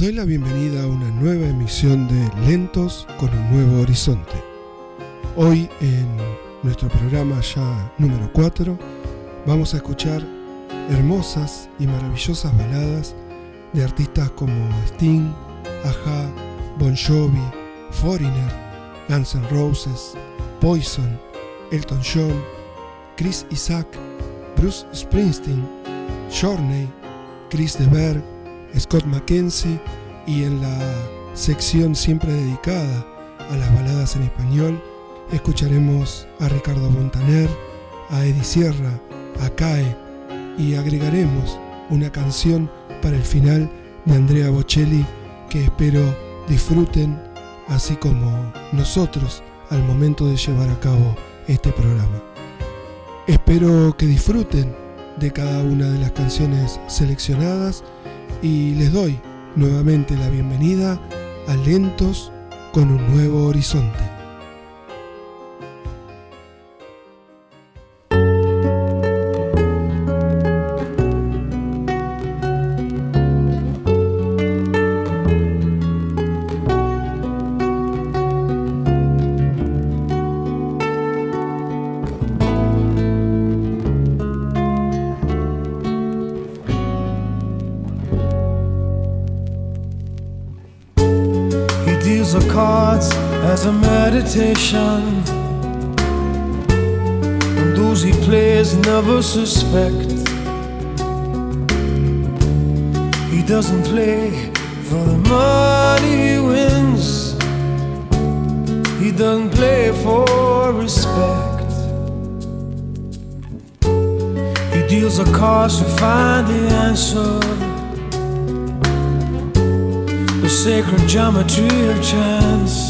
Doy la bienvenida a una nueva emisión de Lentos con un nuevo horizonte. Hoy en nuestro programa ya número 4 vamos a escuchar hermosas y maravillosas baladas de artistas como Sting, Aja, Bon Jovi, Foreigner, Guns N' Roses, Poison, Elton John, Chris Isaac, Bruce Springsteen, Journey, Chris de Berg, Scott McKenzie y en la sección siempre dedicada a las baladas en español escucharemos a Ricardo Montaner, a Eddie Sierra, a CAE y agregaremos una canción para el final de Andrea Bocelli que espero disfruten así como nosotros al momento de llevar a cabo este programa. Espero que disfruten de cada una de las canciones seleccionadas y les doy nuevamente la bienvenida a Lentos con un nuevo horizonte. Meditation. And those he plays never suspect. He doesn't play for the money he wins. He doesn't play for respect. He deals a cards to find the answer. The sacred geometry of chance.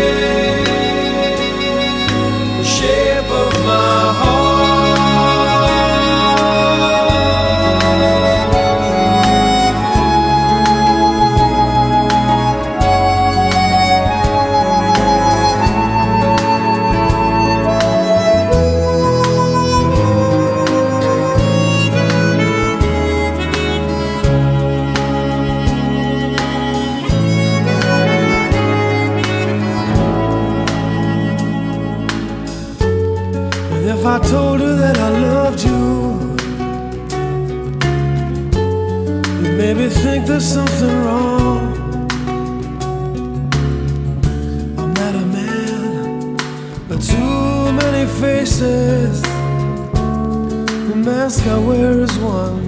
There's something wrong. I'm not a man, but too many faces. The mask I wear is one.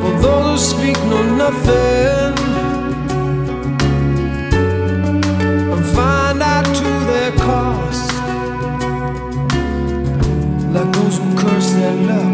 For those who speak know nothing. And find out to their cost. Like those who curse their luck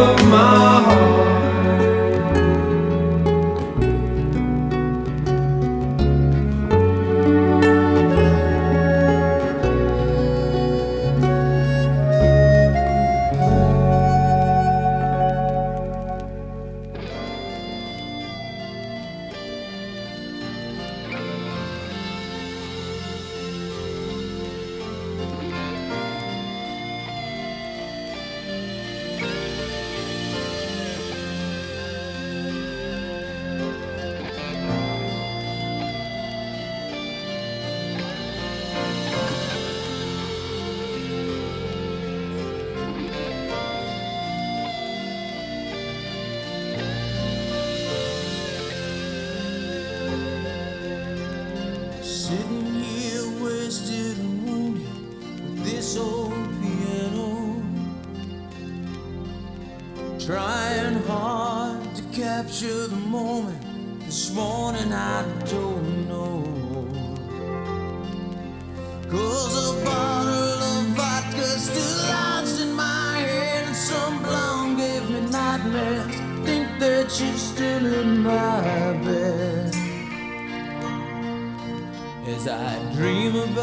of my heart.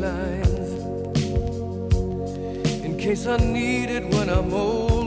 lines in case I need it when I'm older.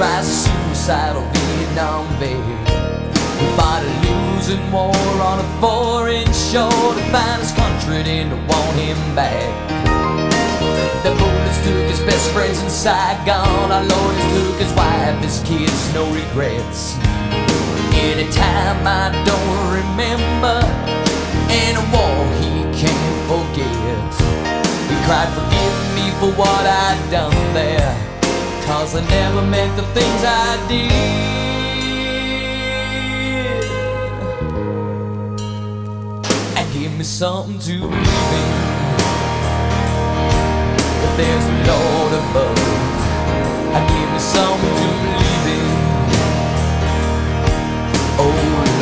Cries of suicidal Vietnam vet. We fought a losing war on a foreign shore to find his country didn't want him back. The bullets took his best friends in Saigon. Our lawyers took his wife, his kids, no regrets. Anytime I don't remember, in a war he can't forget. He cried, forgive me for what I'd done there. Cause I never meant the things I did. And give me something to believe in. That there's a Lord above. And give me something to believe in. Oh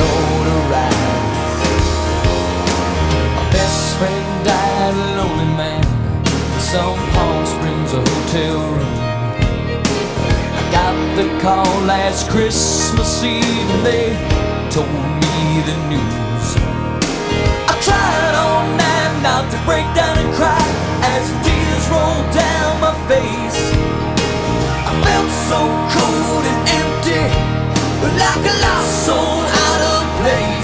Lord, arise. My best friend died a lonely man in some Palm Springs hotel room. The call last Christmas Eve and they told me the news. I tried all night not to break down and cry as tears rolled down my face. I felt so cold and empty, like a lost soul out of place.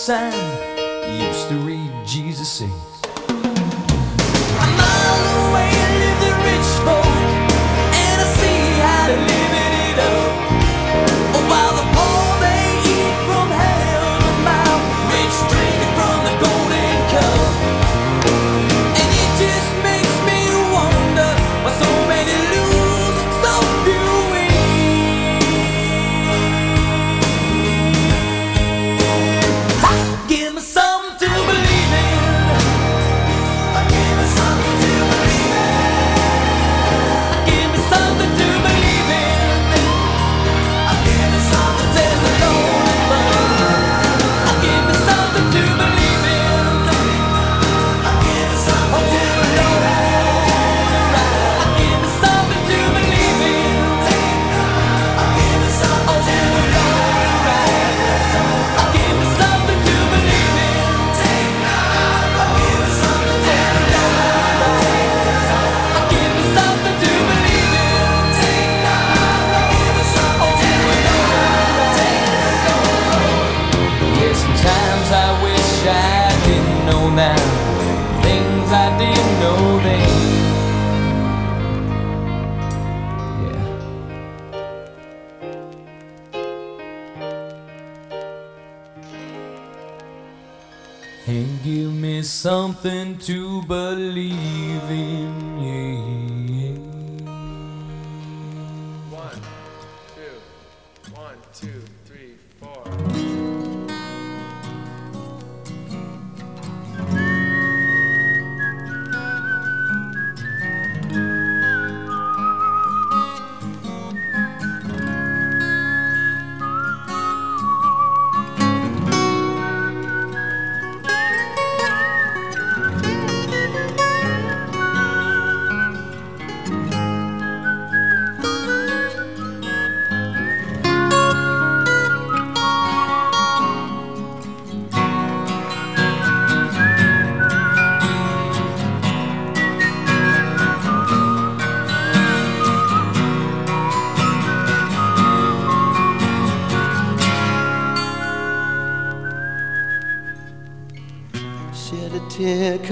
山。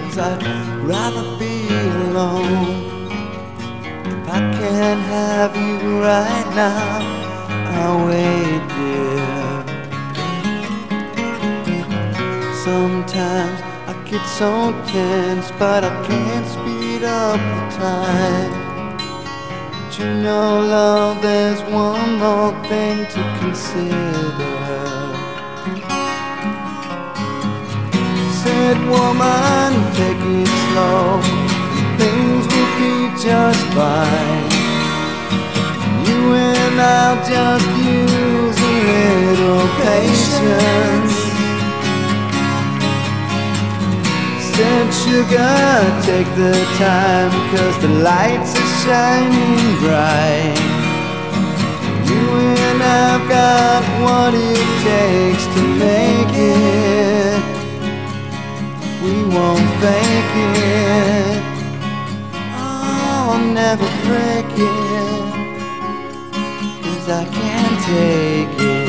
Cause I'd rather be alone. If I can't have you right now, I'll wait there. Sometimes I get so tense, but I can't speed up the time. But you know, love, there's one more thing to consider. Said woman, take it slow. Things will be just fine. You and I'll just use a little patience. Said sugar, take the time, cause the lights are shining bright. You and I've got what it takes to make it. We won't fake it. Oh, I'll never break it. Cause I can't take it.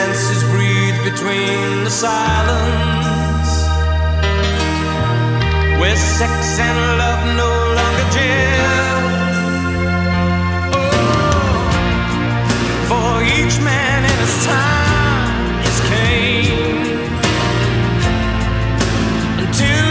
Dances breathe between the silence. Where sex and love no longer jail oh, For each man in his time is came. Until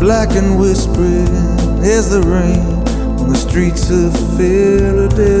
black and whispering as the rain on the streets of Philadelphia.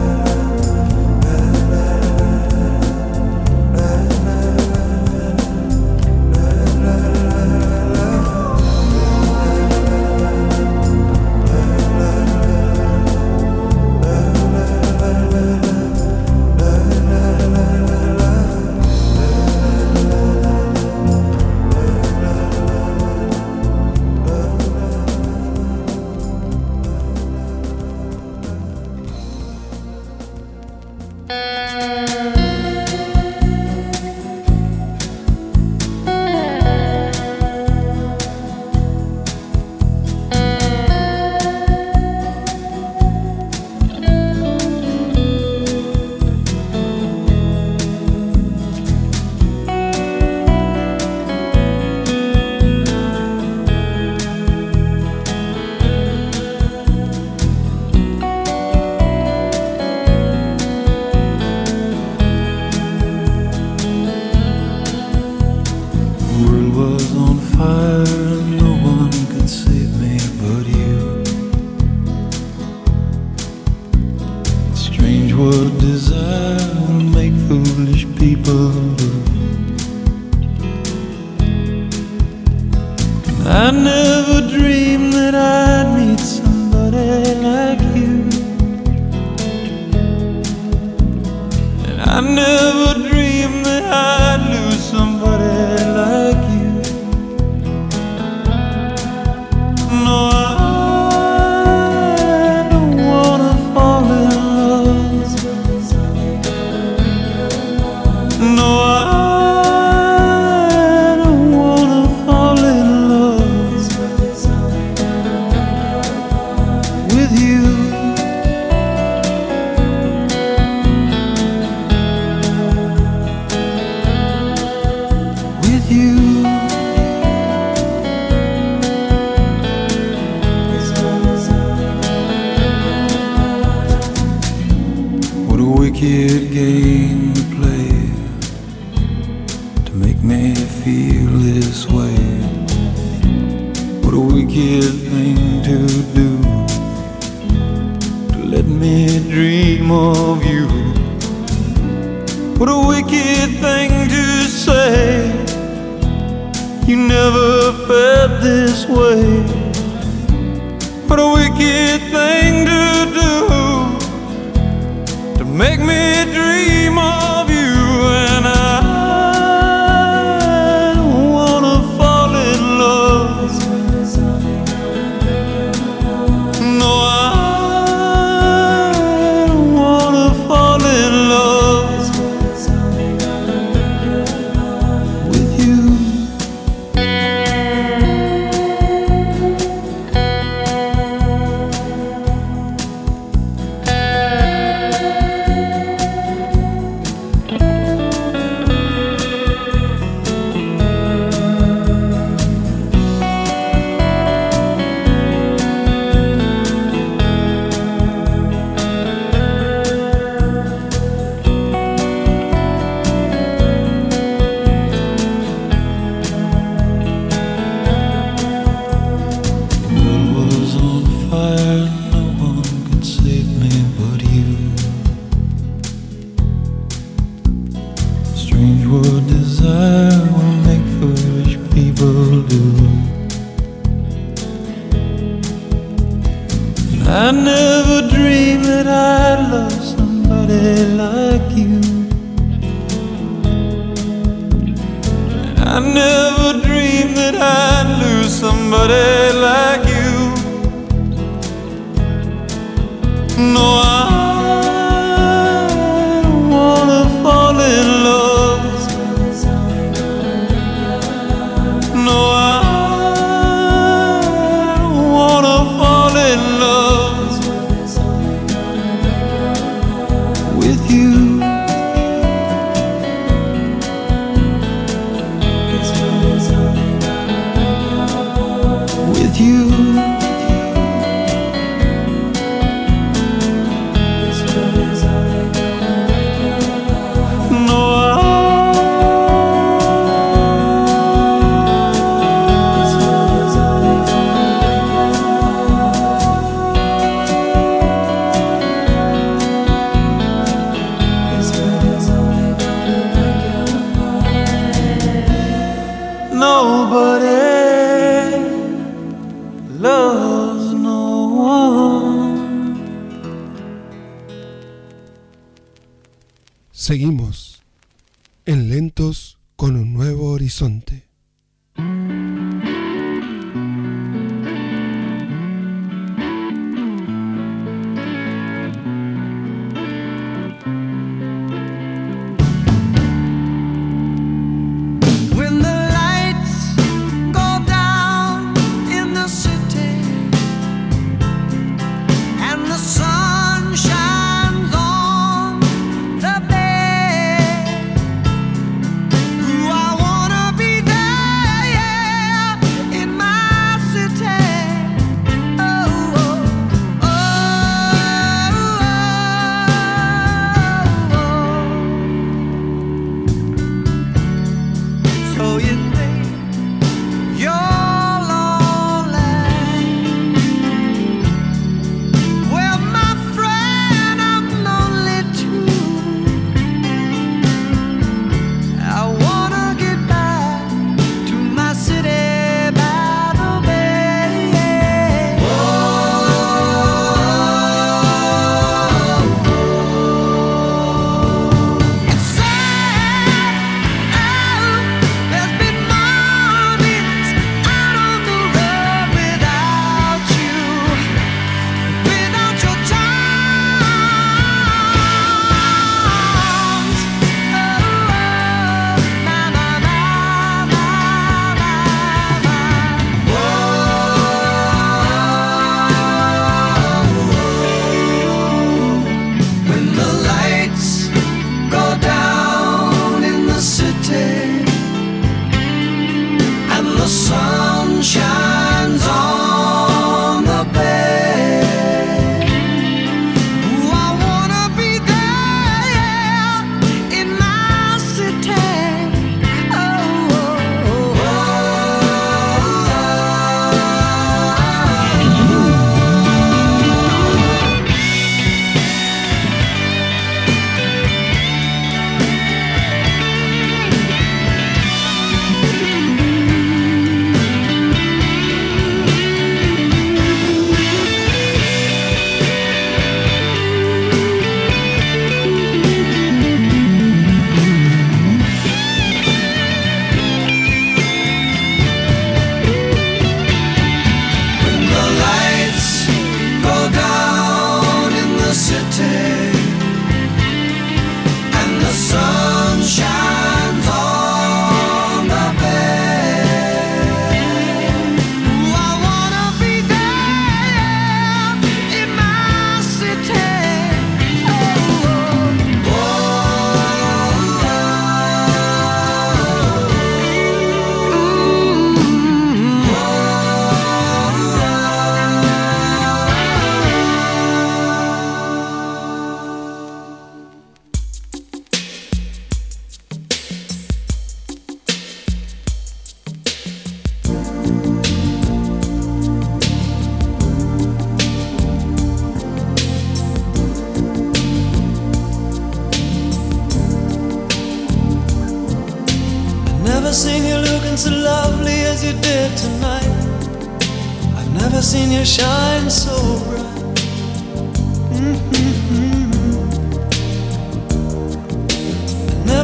I never I never dreamed that I'd love somebody like you. And I never dreamed that I'd lose somebody like you. No,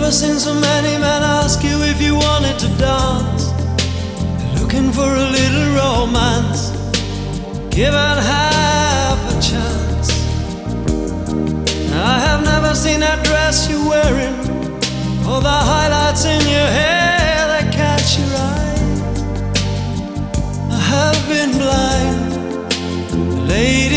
Never seen so many men ask you if you wanted to dance. Looking for a little romance, given half a chance. I have never seen that dress you're wearing, or the highlights in your hair that catch your eye. I have been blind, lady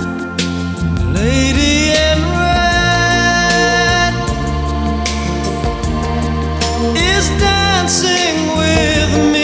Dancing with me,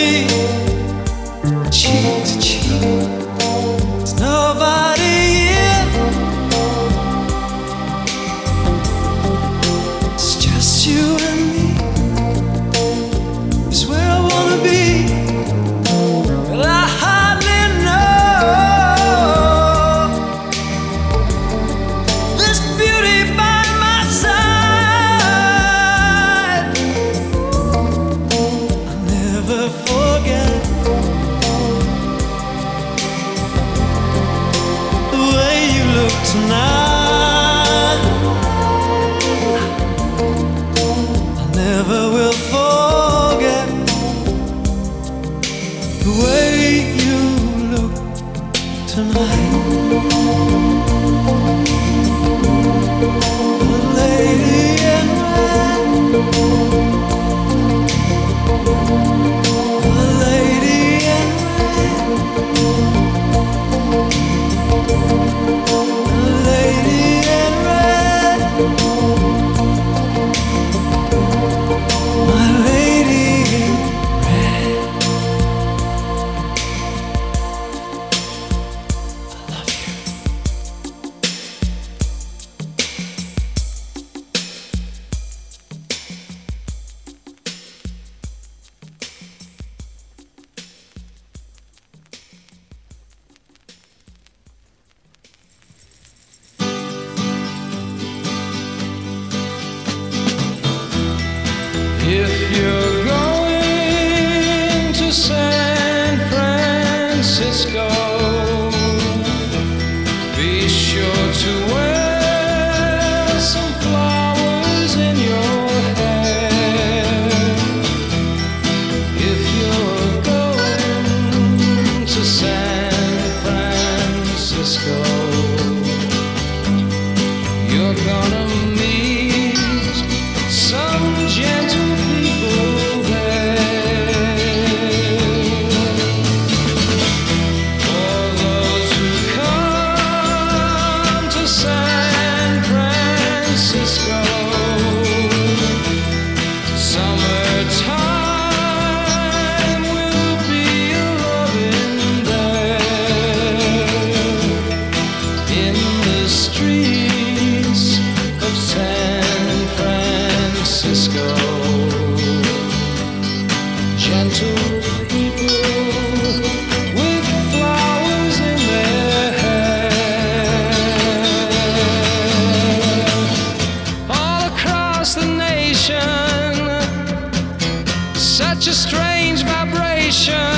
such a strange vibration.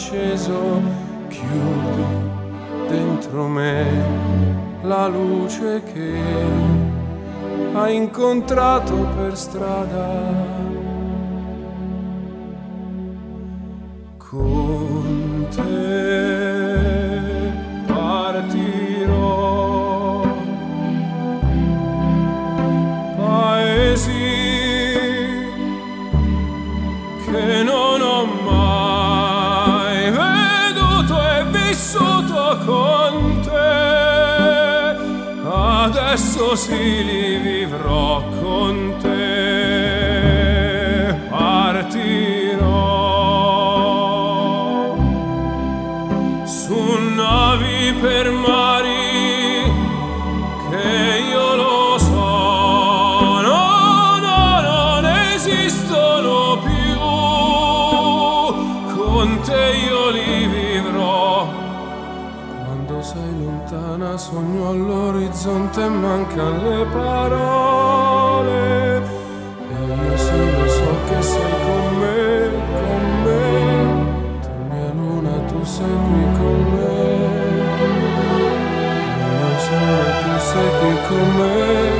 acceso, chiudi dentro me la luce che hai incontrato per strada. Con το σύλληβι βρω. le parole e io solo so che sei con me, con me, tu mia luna, tu sei qui con me, io solo tu sei qui con me.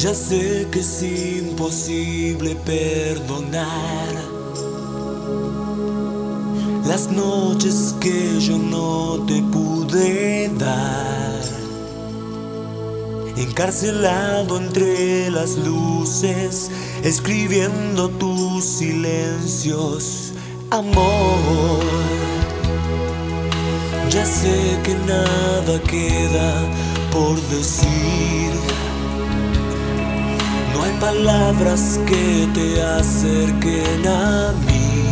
Ya sé que es imposible perdonar las noches que yo no te pude dar. Encarcelado entre las luces, escribiendo tus silencios, amor. Ya sé que nada queda por decir palabras que te acerquen a mí.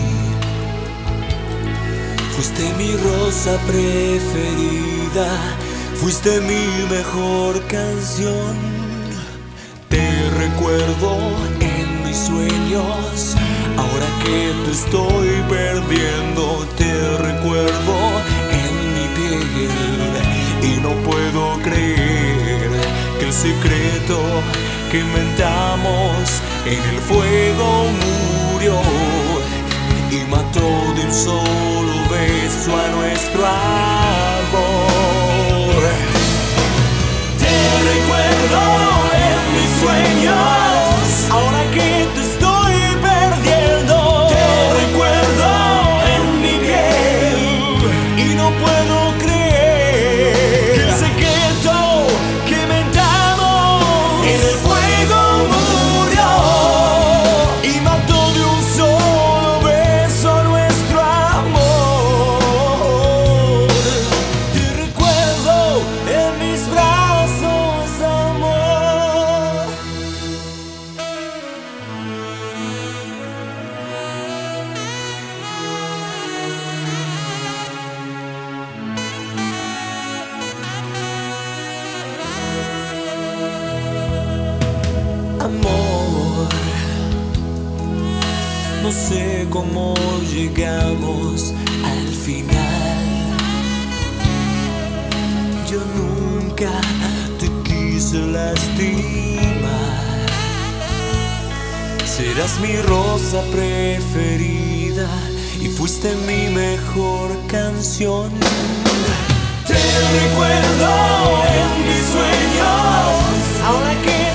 Fuiste mi rosa preferida, fuiste mi mejor canción. Te recuerdo en mis sueños, ahora que te estoy perdiendo, te recuerdo en mi piel y no puedo creer que el secreto que inventamos en el fuego murió y mató de un solo beso a nuestro amor. Te recuerdo en mis sueños, ahora que te cómo llegamos al final. Yo nunca te quise lastimar. Serás mi rosa preferida y fuiste mi mejor canción. Te recuerdo en mis sueños. Ahora que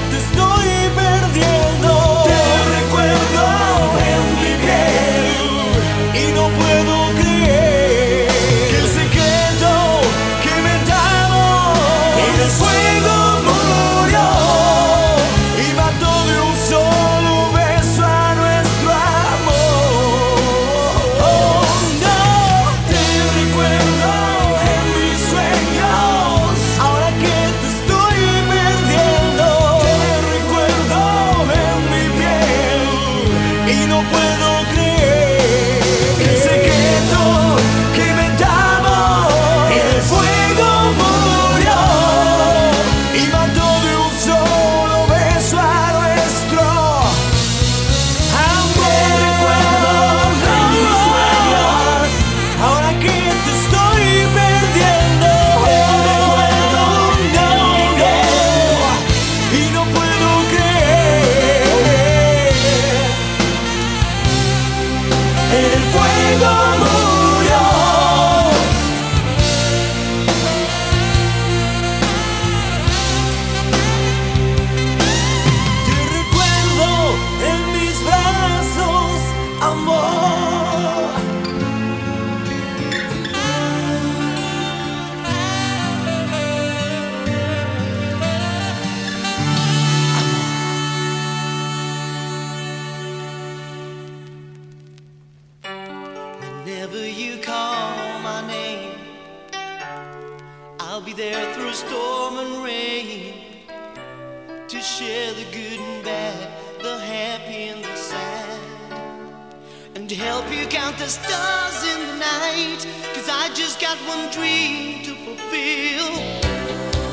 got one dream to fulfill.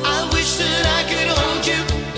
I wish that I could hold you.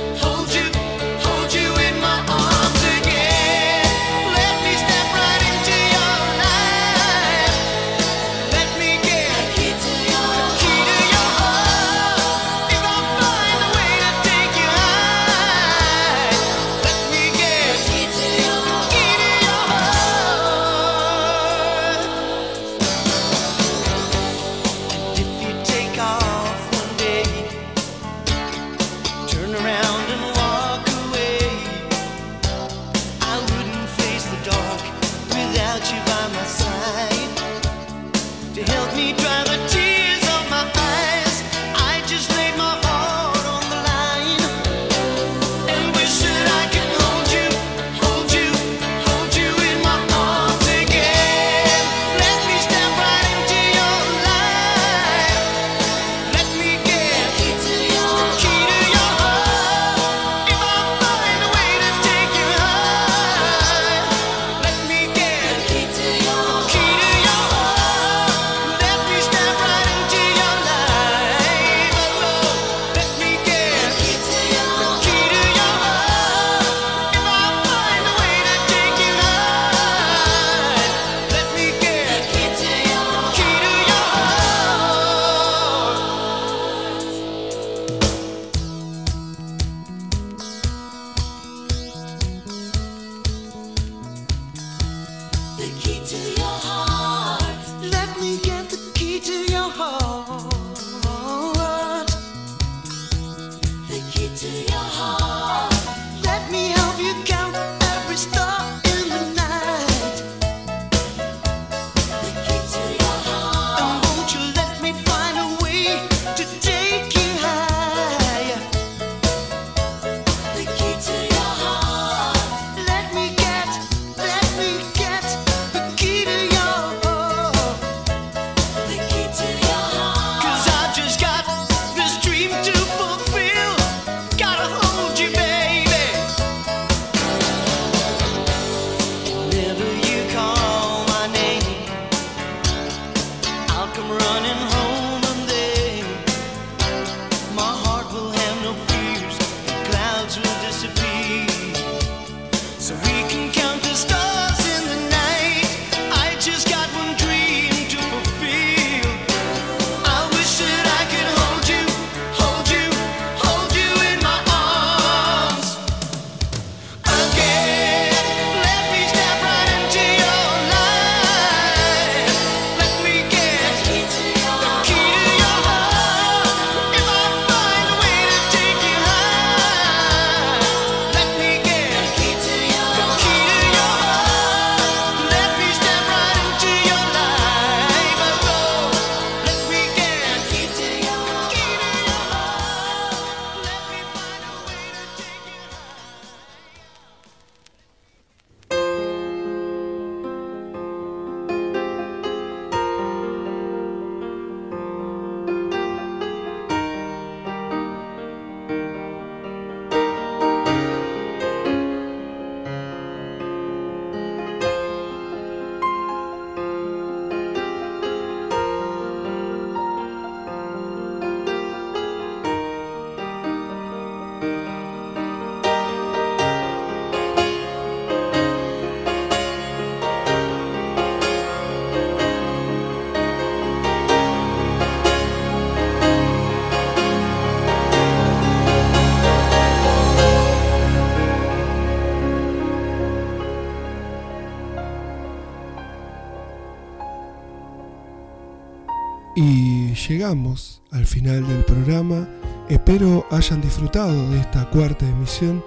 Al final del programa. Espero hayan disfrutado de esta cuarta emisión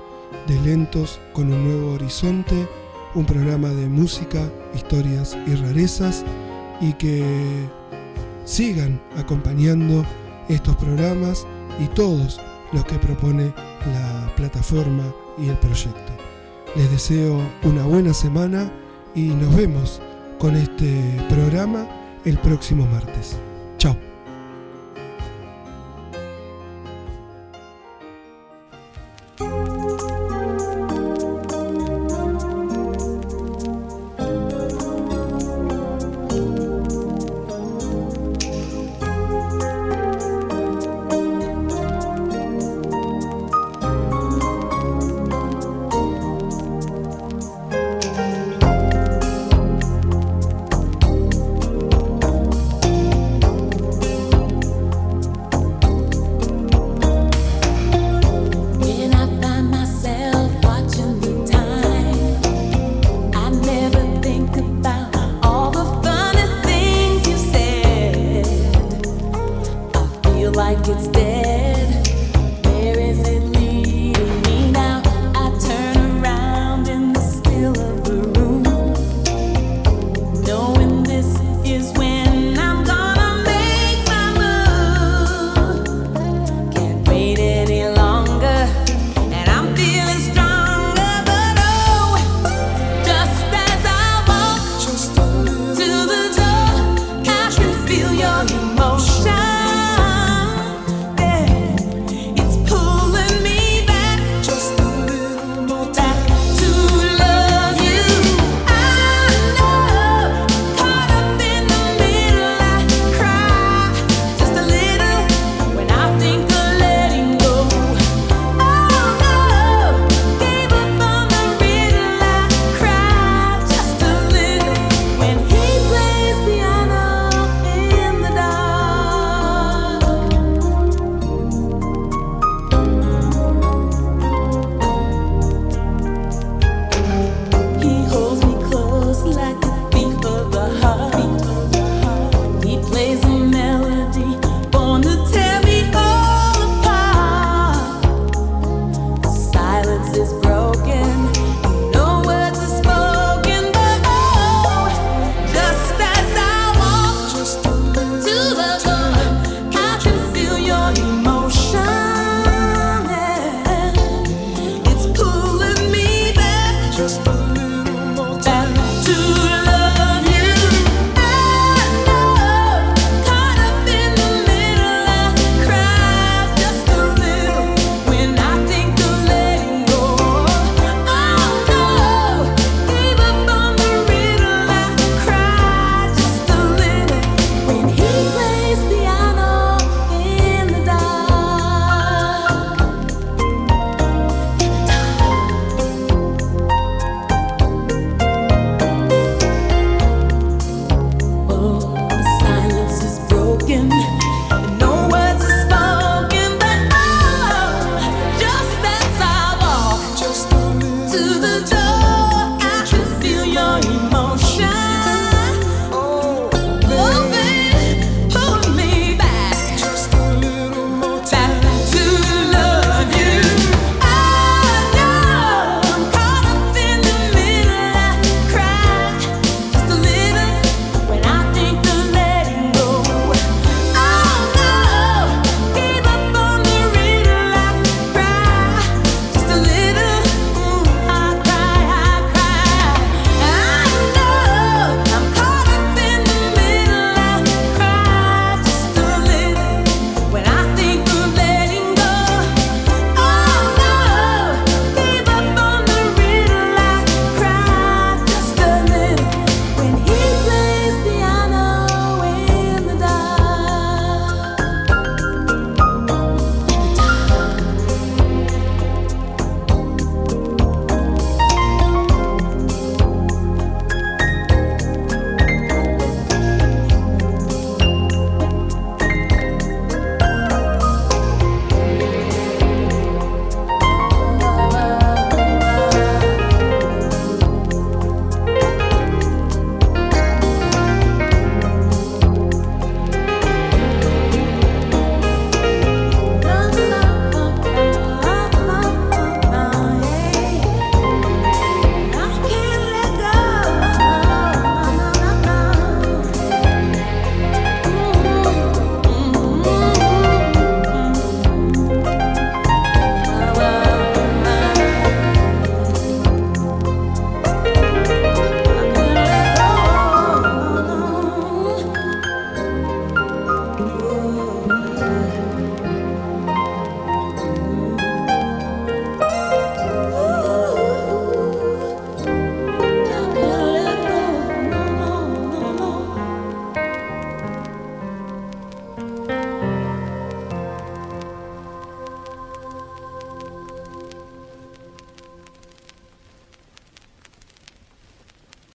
de Lentos con un nuevo horizonte, un programa de música, historias y rarezas y que sigan acompañando estos programas y todos los que propone la plataforma y el proyecto. Les deseo una buena semana y nos vemos con este programa el próximo martes.